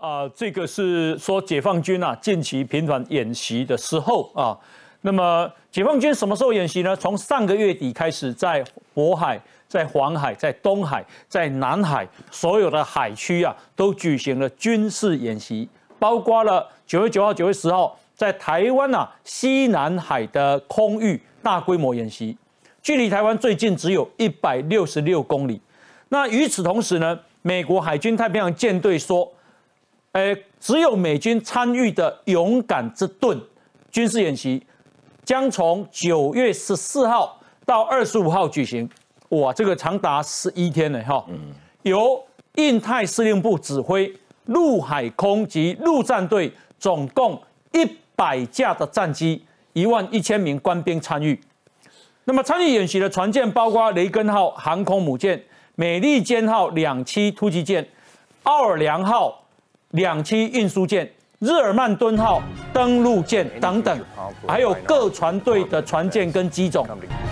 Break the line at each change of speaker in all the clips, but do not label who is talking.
呃，这个是说解放军啊近期频繁演习的时候啊。那么解放军什么时候演习呢？从上个月底开始，在渤海、在黄海、在东海、在南海所有的海区啊，都举行了军事演习，包括了九月九号、九月十号在台湾啊西南海的空域大规模演习，距离台湾最近只有一百六十六公里。那与此同时呢，美国海军太平洋舰队说，呃，只有美军参与的勇敢之盾军事演习。将从九月十四号到二十五号举行，哇，这个长达十一天呢，哈。由印太司令部指挥，陆海空及陆战队总共一百架的战机，一万一千名官兵参与。那么参与演习的船舰包括雷根号航空母舰、美利坚号两栖突击舰、奥尔良号两栖运输舰。日耳曼敦号登陆舰等等，还有各船队的船舰跟机种，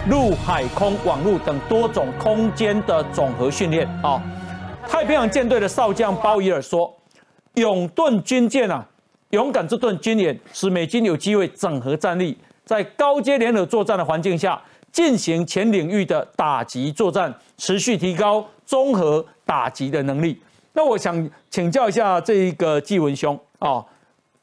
陆海空网络等多种空间的总和训练啊。太平洋舰队的少将鲍伊尔说：“勇盾军舰啊，勇敢之盾军演使美军有机会整合战力，在高阶联合作战的环境下进行全领域的打击作战，持续提高综合打击的能力。”那我想请教一下这一个纪文兄啊。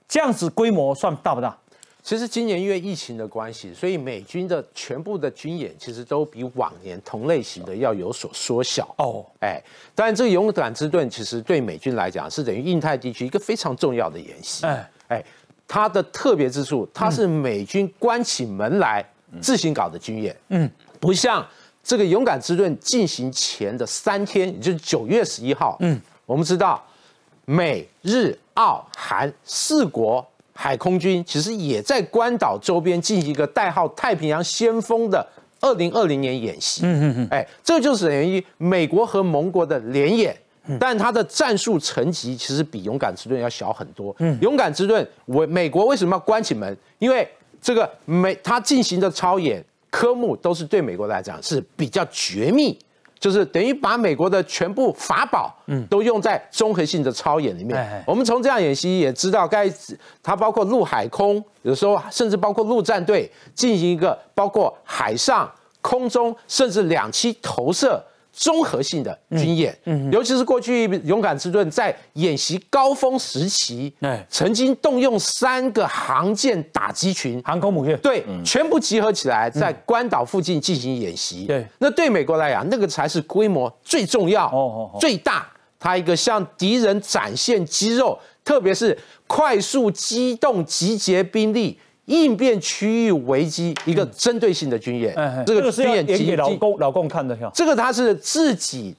这样子规模算大不大？
其实今年因为疫情的关系，所以美军的全部的军演其实都比往年同类型的要有所缩小哦。哎，当然这个勇敢之盾其实对美军来讲是等于印太地区一个非常重要的演习。哎哎，它的特别之处，它是美军关起门来自行搞的军演。嗯，不像这个勇敢之盾进行前的三天，也就是九月十一号。嗯，我们知道美日。澳韩四国海空军其实也在关岛周边进行一个代号“太平洋先锋”的二零二零年演习。嗯嗯嗯，哎，这就是等于美国和盟国的联演，但它的战术层级其实比勇敢之盾要小很多。嗯，勇敢之盾，我美国为什么要关起门？因为这个美它进行的操演科目都是对美国来讲是比较绝密。就是等于把美国的全部法宝，嗯，都用在综合性的操演里面。我们从这样演习也知道，该它包括陆海空，有时候甚至包括陆战队进行一个包括海上、空中，甚至两栖投射。综合性的军演，嗯，尤其是过去勇敢之盾在演习高峰时期，哎，曾经动用三个航舰打击群、
航空母舰，
对，全部集合起来在关岛附近进行演习。
对，
那对美国来讲，那个才是规模最重要、哦。最大，它一个向敌人展现肌肉，特别是快速机动集结兵力。应变区域危机一个针对性的军演，
这个军演演给老公老公看的，
这个他是自己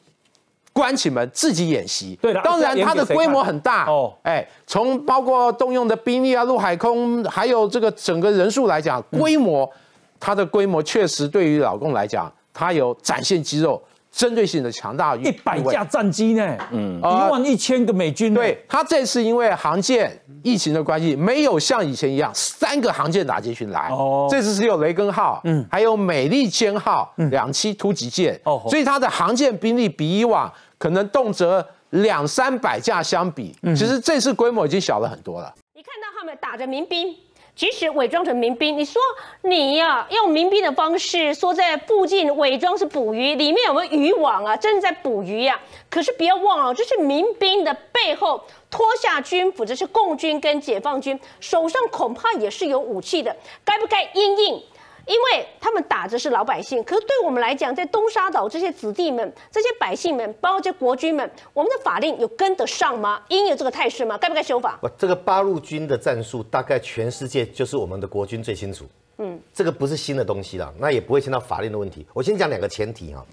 关起门自己演习，
对
的。当然它的规模很大哦，哎，从包括动用的兵力啊，陆海空，还有这个整个人数来讲，规模它的规模确实对于老公来讲，他有展现肌肉。针对性的强大，
一百架战机呢，嗯，一万一千个美军。
对他这次因为航舰疫情的关系，没有像以前一样三个航舰打击群来，哦，这次是有雷根号，嗯，还有美利坚号两栖突击舰，哦，所以它的航舰兵力比以往可能动辄两三百架相比，其实这次规模已经小了很多了。
你看到他们打着民兵。即使伪装成民兵，你说你呀用民兵的方式说在附近伪装是捕鱼，里面有没有渔网啊？真的在捕鱼呀？可是不要忘了，这是民兵的背后脱下军服，这是共军跟解放军手上恐怕也是有武器的，该不该应应？因为他们打着是老百姓，可是对我们来讲，在东沙岛这些子弟们、这些百姓们，包括这国军们，我们的法令有跟得上吗？应有这个态势吗？该不该修法？
不，这个八路军的战术，大概全世界就是我们的国军最清楚。嗯，这个不是新的东西了，那也不会牵到法令的问题。我先讲两个前提哈。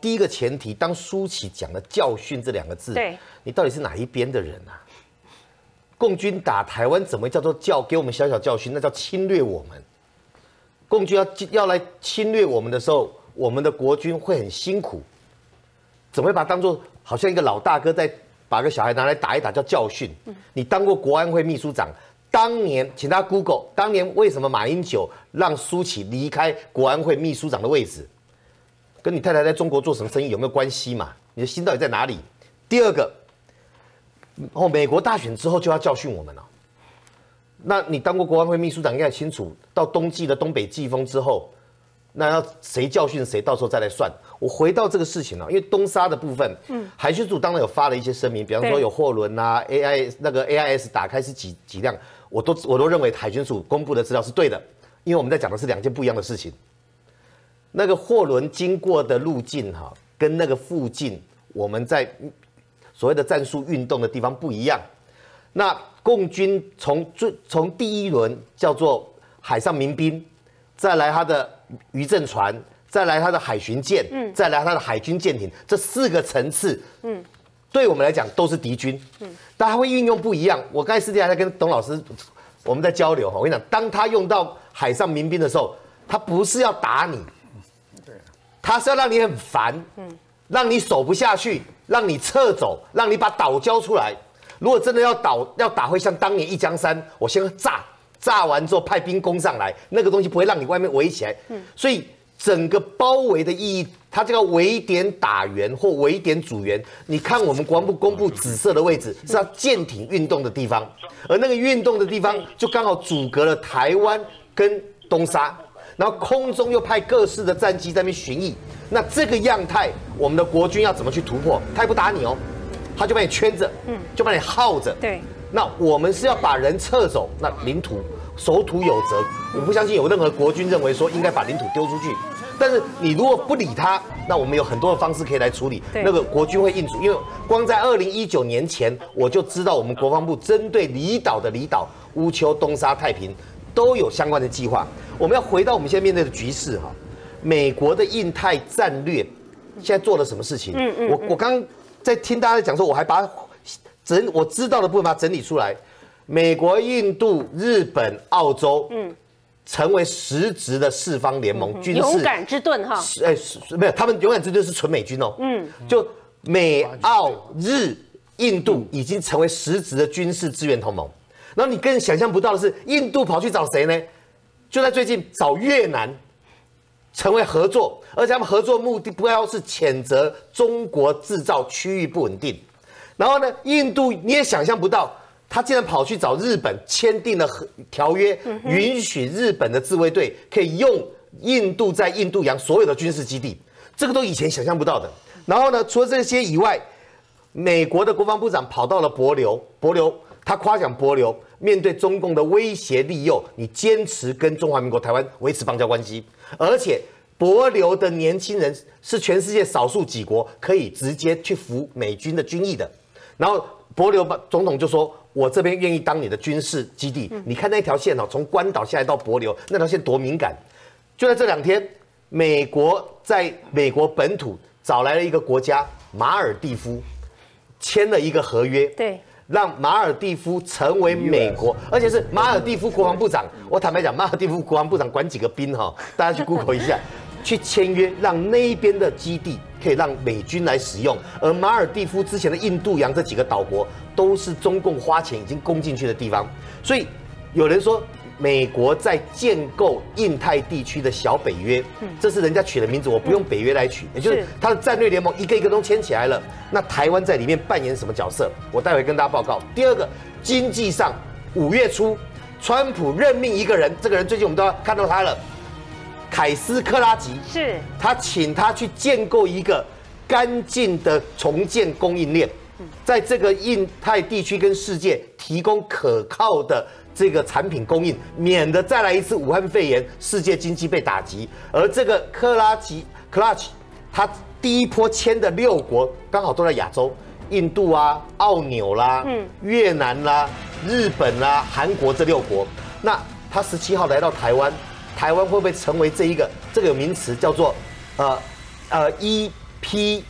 第一个前提，当舒淇讲了教训这两个字，
对，
你到底是哪一边的人啊？共军打台湾怎么叫做教？给我们小小教训，那叫侵略我们。共军要要来侵略我们的时候，我们的国军会很辛苦，怎么会把当做好像一个老大哥在把个小孩拿来打一打叫教训？你当过国安会秘书长，当年请他 Google，当年为什么马英九让苏启离开国安会秘书长的位置？跟你太太在中国做什么生意有没有关系嘛？你的心到底在哪里？第二个，哦，美国大选之后就要教训我们了。那你当过国安会秘书长，应该清楚，到冬季的东北季风之后，那要谁教训谁，到时候再来算。我回到这个事情了，因为东沙的部分，嗯，海巡署当然有发了一些声明，比方说有货轮啊，AI 那个 AIS 打开是几几辆，我都我都认为海巡署公布的资料是对的，因为我们在讲的是两件不一样的事情。那个货轮经过的路径哈，跟那个附近我们在所谓的战术运动的地方不一样。那共军从最从第一轮叫做海上民兵，再来他的渔政船，再来他的海巡舰，嗯，再来他的海军舰艇，这四个层次，嗯，对我们来讲都是敌军，嗯，但他会运用不一样。我刚才私底下在跟董老师我们在交流哈，我跟你讲，当他用到海上民兵的时候，他不是要打你，对，他是要让你很烦，嗯，让你守不下去，让你撤走，让你把岛交出来。如果真的要倒，要打会像当年一江山，我先炸，炸完之后派兵攻上来，那个东西不会让你外面围起来。嗯，所以整个包围的意义，它这个围点打援或围点阻援，你看我们国防部公布紫色的位置，是要舰艇运动的地方，而那个运动的地方就刚好阻隔了台湾跟东沙，然后空中又派各式的战机在那边巡弋，那这个样态，我们的国军要怎么去突破？他也不打你哦。他就把你圈着，嗯，就把你耗着。
对，
那我们是要把人撤走，那领土守土有责。我不相信有任何国军认为说应该把领土丢出去。但是你如果不理他，那我们有很多的方式可以来处理。那个国军会应处，因为光在二零一九年前，我就知道我们国防部针对离岛的离岛乌丘、东沙、太平都有相关的计划。我们要回到我们现在面对的局势哈，美国的印太战略现在做了什么事情？嗯嗯，我我刚。在听大家讲说，我还把整我知道的部分把它整理出来。美国、印度、日本、澳洲，嗯，成为实质的四方联盟军事
勇敢之盾哈。
哎，没有，他们勇敢之盾是纯美军哦。嗯，就美、澳、日、印度已经成为实质的军事资源同盟。然后你更想象不到的是，印度跑去找谁呢？就在最近找越南。成为合作，而且他们合作目的不要是谴责中国制造区域不稳定。然后呢，印度你也想象不到，他竟然跑去找日本签订了条约，允许日本的自卫队可以用印度在印度洋所有的军事基地，这个都以前想象不到的。然后呢，除了这些以外，美国的国防部长跑到了博流，博流他夸奖博流面对中共的威胁利诱，你坚持跟中华民国台湾维持邦交关系。而且，博流的年轻人是全世界少数几国可以直接去服美军的军役的。然后，博流总统就说：“我这边愿意当你的军事基地。你看那条线哦，从关岛下来到博流，那条线多敏感。就在这两天，美国在美国本土找来了一个国家马尔蒂夫，签了一个合约。
对。”
让马尔蒂夫成为美国，而且是马尔蒂夫国防部长。我坦白讲，马尔蒂夫国防部长管几个兵哈？大家去 Google 一下，去签约，让那边的基地可以让美军来使用。而马尔蒂夫之前的印度洋这几个岛国，都是中共花钱已经攻进去的地方。所以有人说。美国在建构印太地区的小北约，这是人家取的名字，我不用北约来取，也就是他的战略联盟一个一个都牵起来了。那台湾在里面扮演什么角色？我待会跟大家报告。第二个，经济上，五月初，川普任命一个人，这个人最近我们都要看到他了，凯斯克拉吉，
是
他请他去建构一个干净的重建供应链，在这个印太地区跟世界提供可靠的。这个产品供应，免得再来一次武汉肺炎，世界经济被打击。而这个克拉奇克拉奇，他第一波签的六国刚好都在亚洲，印度啊、澳纽啦、越南啦、日本啦、韩国这六国。那他十七号来到台湾，台湾会不会成为这一个这个名词叫做呃呃 EPN？EPN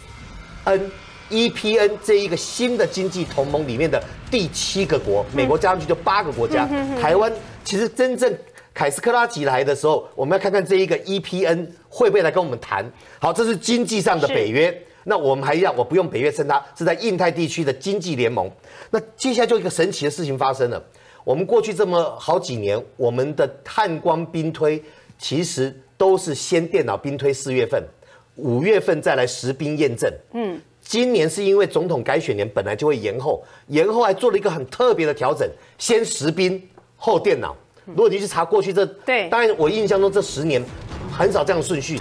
这一个新的经济同盟里面的第七个国，美国加上去就八个国家。台湾其实真正凯斯克拉吉来的时候，我们要看看这一个 EPN 会不会来跟我们谈。好，这是经济上的北约。那我们还一样，我不用北约称它，是在印太地区的经济联盟。那接下来就一个神奇的事情发生了。我们过去这么好几年，我们的探光兵推其实都是先电脑兵推四月份，五月份再来实兵验证。嗯。今年是因为总统改选年，本来就会延后，延后还做了一个很特别的调整，先实兵后电脑。如果你去查过去这，
对
当然我印象中这十年很少这样的顺序。